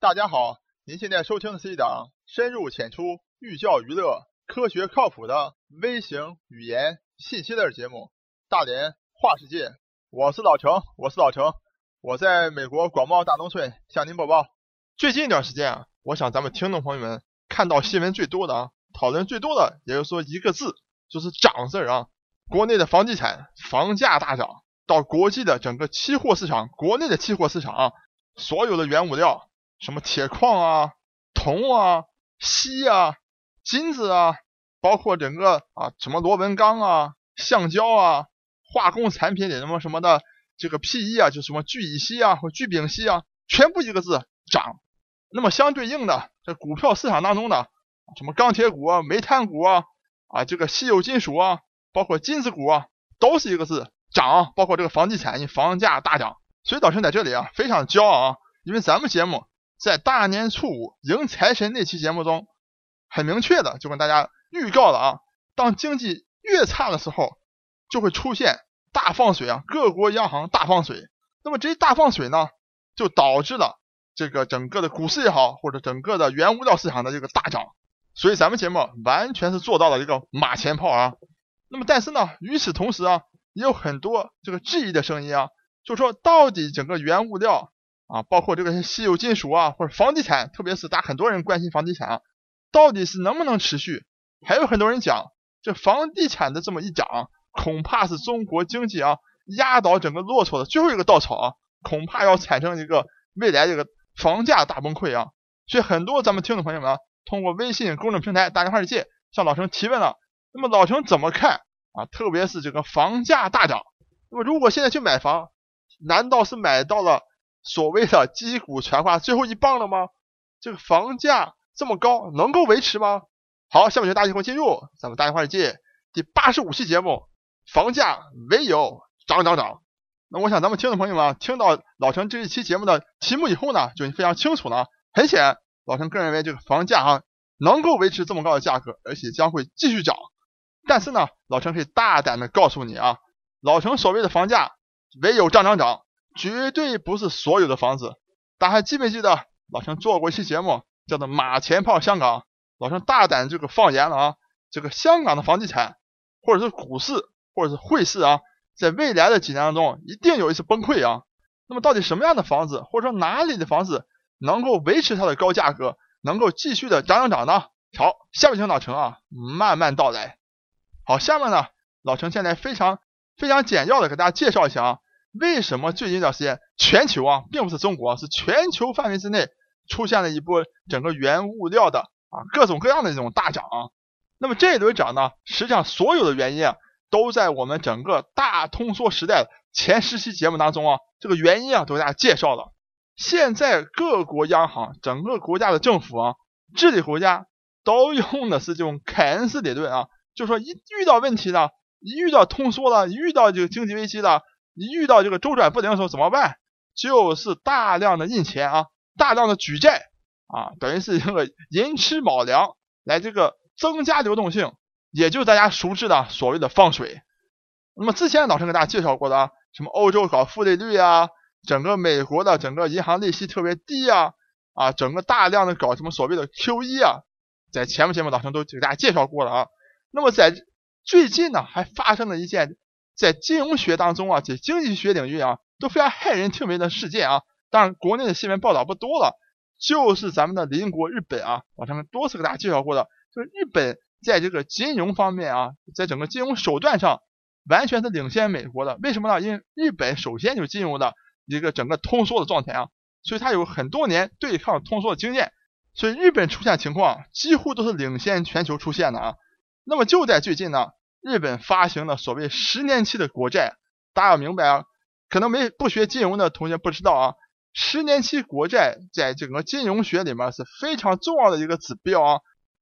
大家好，您现在收听的是一档深入浅出、寓教于乐、科学靠谱的微型语言信息类节目《大连话世界》。我是老程，我是老程，我在美国广袤大农村向您播报。最近一段时间啊，我想咱们听众朋友们看到新闻最多的啊，讨论最多的，也就是说一个字，就是涨字啊。国内的房地产房价大涨，到国际的整个期货市场，国内的期货市场啊，所有的原物料，什么铁矿啊、铜啊、锡啊、金子啊，包括整个啊什么螺纹钢啊、橡胶啊、化工产品里什么什么的这个 PE 啊，就什么聚乙烯啊或聚丙烯啊，全部一个字涨。那么相对应的，在股票市场当中的什么钢铁股啊、煤炭股啊啊，这个稀有金属啊。包括金子股啊，都是一个字涨，包括这个房地产，房价大涨，所以老陈在这里啊非常骄傲啊，因为咱们节目在大年初五迎财神那期节目中，很明确的就跟大家预告了啊，当经济越差的时候，就会出现大放水啊，各国央行大放水，那么这一大放水呢，就导致了这个整个的股市也好，或者整个的原物料市场的这个大涨，所以咱们节目完全是做到了一个马前炮啊。那么，但是呢，与此同时啊，也有很多这个质疑的声音啊，就说到底整个原物料啊，包括这个稀有金属啊，或者房地产，特别是大很多人关心房地产啊，到底是能不能持续？还有很多人讲，这房地产的这么一涨，恐怕是中国经济啊压倒整个骆驼的最后一个稻草啊，恐怕要产生一个未来这个房价大崩溃啊。所以很多咱们听众朋友们啊，通过微信公众平台“大电话世界”向老陈提问了。那么老陈怎么看啊？特别是这个房价大涨，那么如果现在去买房，难道是买到了所谓的击鼓传花最后一棒了吗？这个房价这么高，能够维持吗？好，下面就大家伙进入咱们大电话世界第八十五期节目，房价唯有涨涨涨。那我想咱们听众朋友们听到老陈这一期节目的题目以后呢，就非常清楚了。很显然，老陈个人认为这个房价哈能够维持这么高的价格，而且将会继续涨。但是呢，老陈可以大胆的告诉你啊，老陈所谓的房价唯有涨涨涨，绝对不是所有的房子。大家还记不记得老陈做过一期节目，叫做“马前炮香港”。老陈大胆这个放言了啊，这个香港的房地产或者是股市或者是汇市啊，在未来的几年当中一定有一次崩溃啊。那么到底什么样的房子，或者说哪里的房子能够维持它的高价格，能够继续的涨涨涨呢？好，下面请老陈啊慢慢道来。好，下面呢，老陈现在非常非常简要的给大家介绍一下啊，为什么最近一段时间全球啊，并不是中国，是全球范围之内出现了一波整个原物料的啊各种各样的这种大涨。啊那么这一轮涨呢，实际上所有的原因啊，都在我们整个大通缩时代前十期节目当中啊，这个原因啊都给大家介绍了。现在各国央行、整个国家的政府啊，治理国家都用的是这种凯恩斯理论啊。就是说一遇到问题了，一遇到通缩了，一遇到这个经济危机了，一遇到这个周转不灵的时候怎么办？就是大量的印钱啊，大量的举债啊，等于是这个寅吃卯粮来这个增加流动性，也就是大家熟知的所谓的放水。那么之前老陈给大家介绍过的啊，什么欧洲搞负利率啊，整个美国的整个银行利息特别低啊，啊，整个大量的搞什么所谓的 QE 啊，在前面节目老陈都给大家介绍过了啊。那么在最近呢，还发生了一件在金融学当中啊，在经济学领域啊，都非常骇人听闻的事件啊。当然，国内的新闻报道不多了，就是咱们的邻国日本啊，我上面多次给大家介绍过的，就是日本在这个金融方面啊，在整个金融手段上完全是领先美国的。为什么呢？因为日本首先就进入的一个整个通缩的状态啊，所以它有很多年对抗通缩的经验，所以日本出现情况几乎都是领先全球出现的啊。那么就在最近呢，日本发行了所谓十年期的国债。大家要明白啊，可能没不学金融的同学不知道啊，十年期国债在整个金融学里面是非常重要的一个指标啊，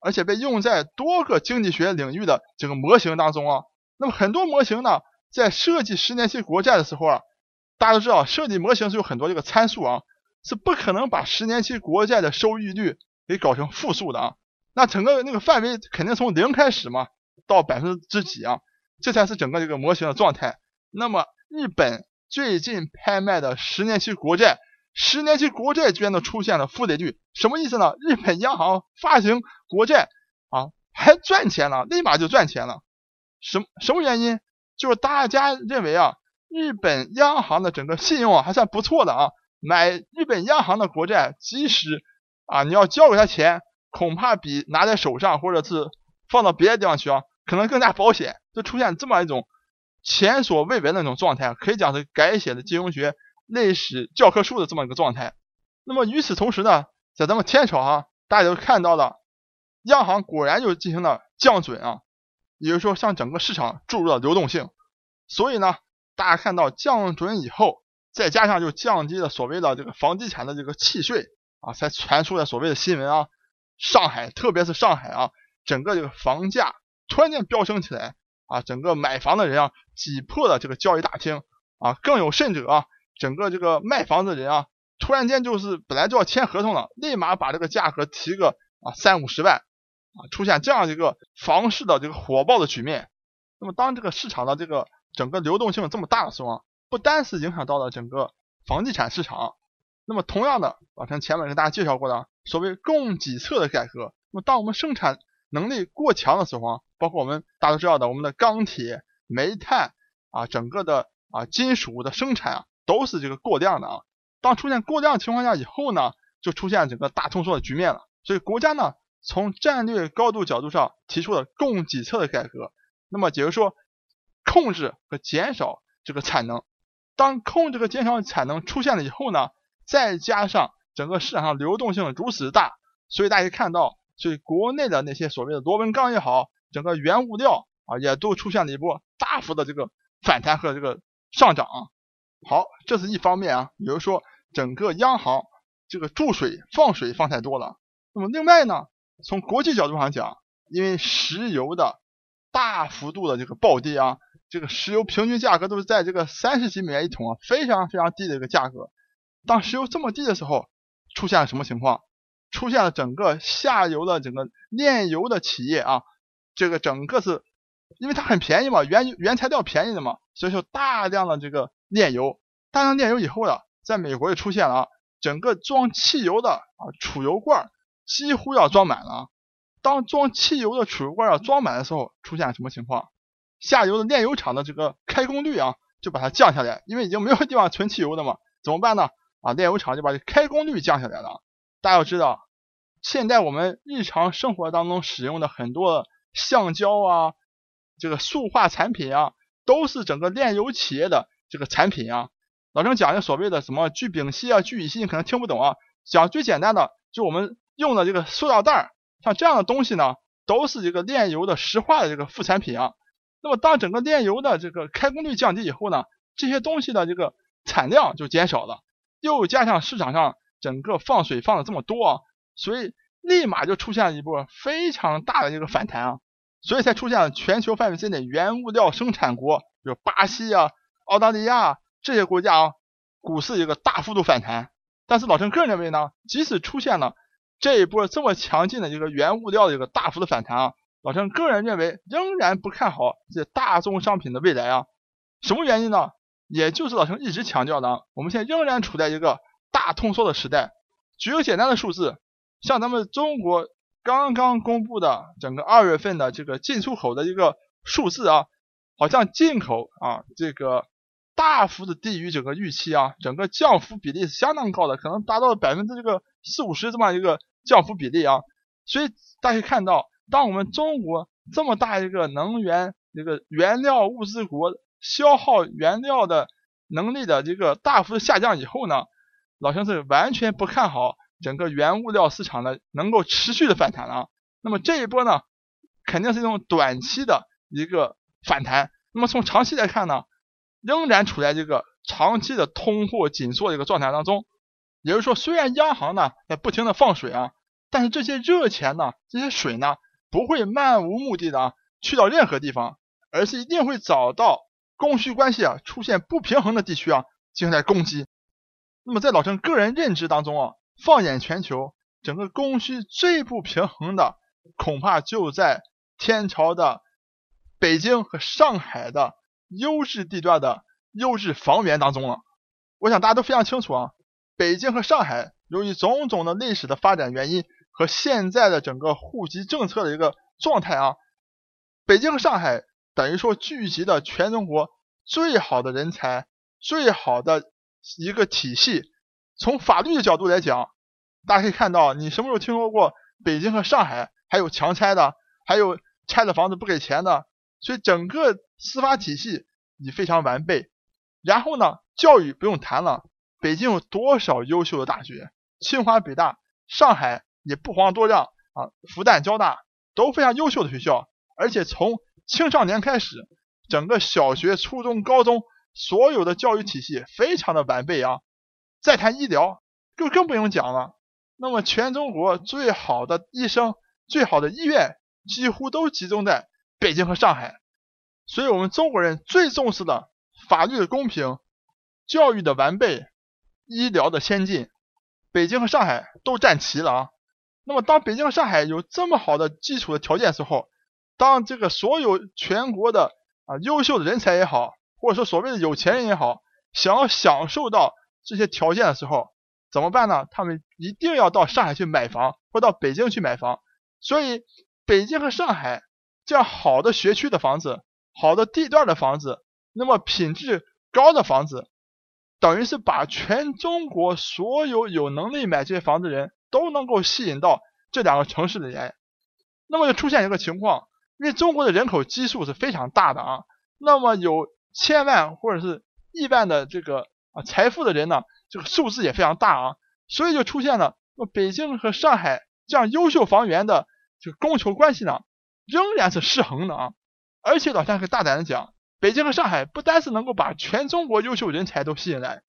而且被用在多个经济学领域的这个模型当中啊。那么很多模型呢，在设计十年期国债的时候啊，大家都知道，设计模型是有很多这个参数啊，是不可能把十年期国债的收益率给搞成负数的啊。那整个那个范围肯定从零开始嘛，到百分之几啊？这才是整个这个模型的状态。那么日本最近拍卖的十年期国债十年期国债居然都出现了负利率，什么意思呢？日本央行发行国债啊，还赚钱了，立马就赚钱了。什什么原因？就是大家认为啊，日本央行的整个信用啊还算不错的啊，买日本央行的国债，即使啊你要交给他钱，恐怕比拿在手上或者是放到别的地方去啊，可能更加保险。就出现这么一种前所未闻的那种状态，可以讲是改写的金融学历史教科书的这么一个状态。那么与此同时呢，在咱们天朝啊，大家都看到了，央行果然就进行了降准啊。也就是说，向整个市场注入了流动性，所以呢，大家看到降准以后，再加上就降低了所谓的这个房地产的这个契税啊，才传出了所谓的新闻啊，上海特别是上海啊，整个这个房价突然间飙升起来啊，整个买房的人啊挤破了这个交易大厅啊，更有甚者啊，整个这个卖房子的人啊，突然间就是本来就要签合同了，立马把这个价格提个啊三五十万。啊，出现这样一个房市的这个火爆的局面，那么当这个市场的这个整个流动性这么大的时候，不单是影响到了整个房地产市场，那么同样的，老陈前面跟大家介绍过的所谓供给侧的改革，那么当我们生产能力过强的时候啊，包括我们大家都知道的，我们的钢铁、煤炭啊，整个的啊金属的生产啊，都是这个过量的啊。当出现过量情况下以后呢，就出现整个大通缩的局面了。所以国家呢。从战略高度角度上提出了供给侧的改革，那么也就是说，控制和减少这个产能。当控制和减少产能出现了以后呢，再加上整个市场上流动性如此大，所以大家看到，所以国内的那些所谓的螺纹钢也好，整个原物料啊，也都出现了一波大幅的这个反弹和这个上涨。好，这是一方面啊，比如说整个央行这个注水放水放太多了。那么另外呢？从国际角度上讲，因为石油的大幅度的这个暴跌啊，这个石油平均价格都是在这个三十几美元一桶啊，非常非常低的一个价格。当石油这么低的时候，出现了什么情况？出现了整个下游的整个炼油的企业啊，这个整个是因为它很便宜嘛，原原材料便宜的嘛，所以说大量的这个炼油，大量炼油以后呢，在美国也出现了啊，整个装汽油的啊储油罐。几乎要装满了。当装汽油的储油罐要装满的时候，出现什么情况？下游的炼油厂的这个开工率啊，就把它降下来，因为已经没有地方存汽油的嘛。怎么办呢？啊，炼油厂就把这开工率降下来了。大家要知道，现在我们日常生活当中使用的很多橡胶啊，这个塑化产品啊，都是整个炼油企业的这个产品啊。老郑讲的所谓的什么聚丙烯啊、聚乙烯，你可能听不懂啊。讲最简单的，就我们。用的这个塑料袋儿，像这样的东西呢，都是这个炼油的石化的这个副产品啊。那么当整个炼油的这个开工率降低以后呢，这些东西的这个产量就减少了，又加上市场上整个放水放的这么多啊，所以立马就出现了一波非常大的一个反弹啊，所以才出现了全球范围之内原物料生产国，比如巴西啊、澳大利亚这些国家啊，股市一个大幅度反弹。但是老陈个人认为呢，即使出现了这一波这么强劲的一个原物料的一个大幅的反弹啊，老陈个人认为仍然不看好这大宗商品的未来啊。什么原因呢？也就是老陈一直强调的，我们现在仍然处在一个大通缩的时代。举个简单的数字，像咱们中国刚刚公布的整个二月份的这个进出口的一个数字啊，好像进口啊这个大幅的低于整个预期啊，整个降幅比例是相当高的，可能达到了百分之这个四五十这么一个。降幅比例啊，所以大家看到，当我们中国这么大一个能源这个原料物资国，消耗原料的能力的这个大幅的下降以后呢，老陈是完全不看好整个原物料市场呢能够持续的反弹了。那么这一波呢，肯定是一种短期的一个反弹。那么从长期来看呢，仍然处在这个长期的通货紧缩的一个状态当中。也就是说，虽然央行呢在不停的放水啊，但是这些热钱呢，这些水呢，不会漫无目的的去到任何地方，而是一定会找到供需关系啊出现不平衡的地区啊进行来攻击。那么在老陈个人认知当中啊，放眼全球，整个供需最不平衡的，恐怕就在天朝的北京和上海的优质地段的优质房源当中了。我想大家都非常清楚啊。北京和上海由于种种的历史的发展原因和现在的整个户籍政策的一个状态啊，北京和上海等于说聚集了全中国最好的人才、最好的一个体系。从法律的角度来讲，大家可以看到，你什么时候听说过北京和上海还有强拆的，还有拆了房子不给钱的？所以整个司法体系已非常完备。然后呢，教育不用谈了，北京有多少优秀的大学？清华、北大，上海也不遑多让啊，复旦、交大都非常优秀的学校。而且从青少年开始，整个小学、初中、高中所有的教育体系非常的完备啊。再谈医疗，就更不用讲了。那么全中国最好的医生、最好的医院，几乎都集中在北京和上海。所以，我们中国人最重视的法律的公平、教育的完备、医疗的先进，北京和上海都占齐了啊。那么，当北京和上海有这么好的基础的条件时候，当这个所有全国的啊优秀的人才也好，或者说所谓的有钱人也好，想要享受到。这些条件的时候怎么办呢？他们一定要到上海去买房，或到北京去买房。所以，北京和上海这样好的学区的房子、好的地段的房子，那么品质高的房子，等于是把全中国所有有能力买这些房子的人都能够吸引到这两个城市里来。那么就出现一个情况，因为中国的人口基数是非常大的啊，那么有千万或者是亿万的这个。啊，财富的人呢，这个数字也非常大啊，所以就出现了，北京和上海这样优秀房源的这个供求关系呢，仍然是失衡的啊。而且老乡可以大胆的讲，北京和上海不单是能够把全中国优秀人才都吸引来，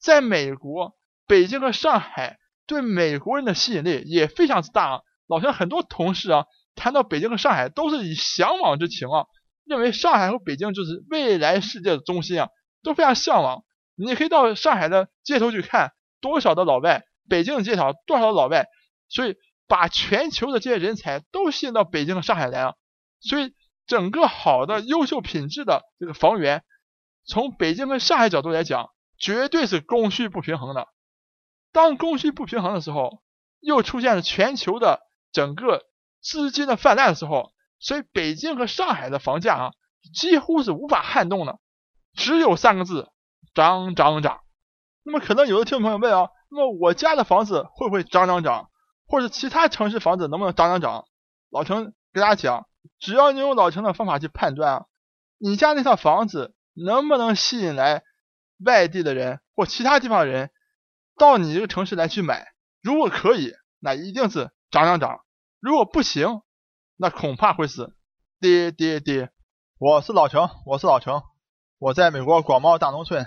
在美国，北京和上海对美国人的吸引力也非常之大啊。老乡很多同事啊，谈到北京和上海都是以向往之情啊，认为上海和北京就是未来世界的中心啊，都非常向往。你可以到上海的街头去看多少的老外，北京的街头多少的老外，所以把全球的这些人才都吸引到北京和上海来了。所以整个好的优秀品质的这个房源，从北京跟上海角度来讲，绝对是供需不平衡的。当供需不平衡的时候，又出现了全球的整个资金的泛滥的时候，所以北京和上海的房价啊，几乎是无法撼动的，只有三个字。涨涨涨，那么可能有的听众朋友问啊，那么我家的房子会不会涨涨涨，或者其他城市房子能不能涨涨涨？老陈给大家讲，只要你用老陈的方法去判断啊，你家那套房子能不能吸引来外地的人或其他地方的人到你这个城市来去买？如果可以，那一定是涨涨涨；如果不行，那恐怕会是跌跌跌。我是老程，我是老程，我在美国广袤大农村。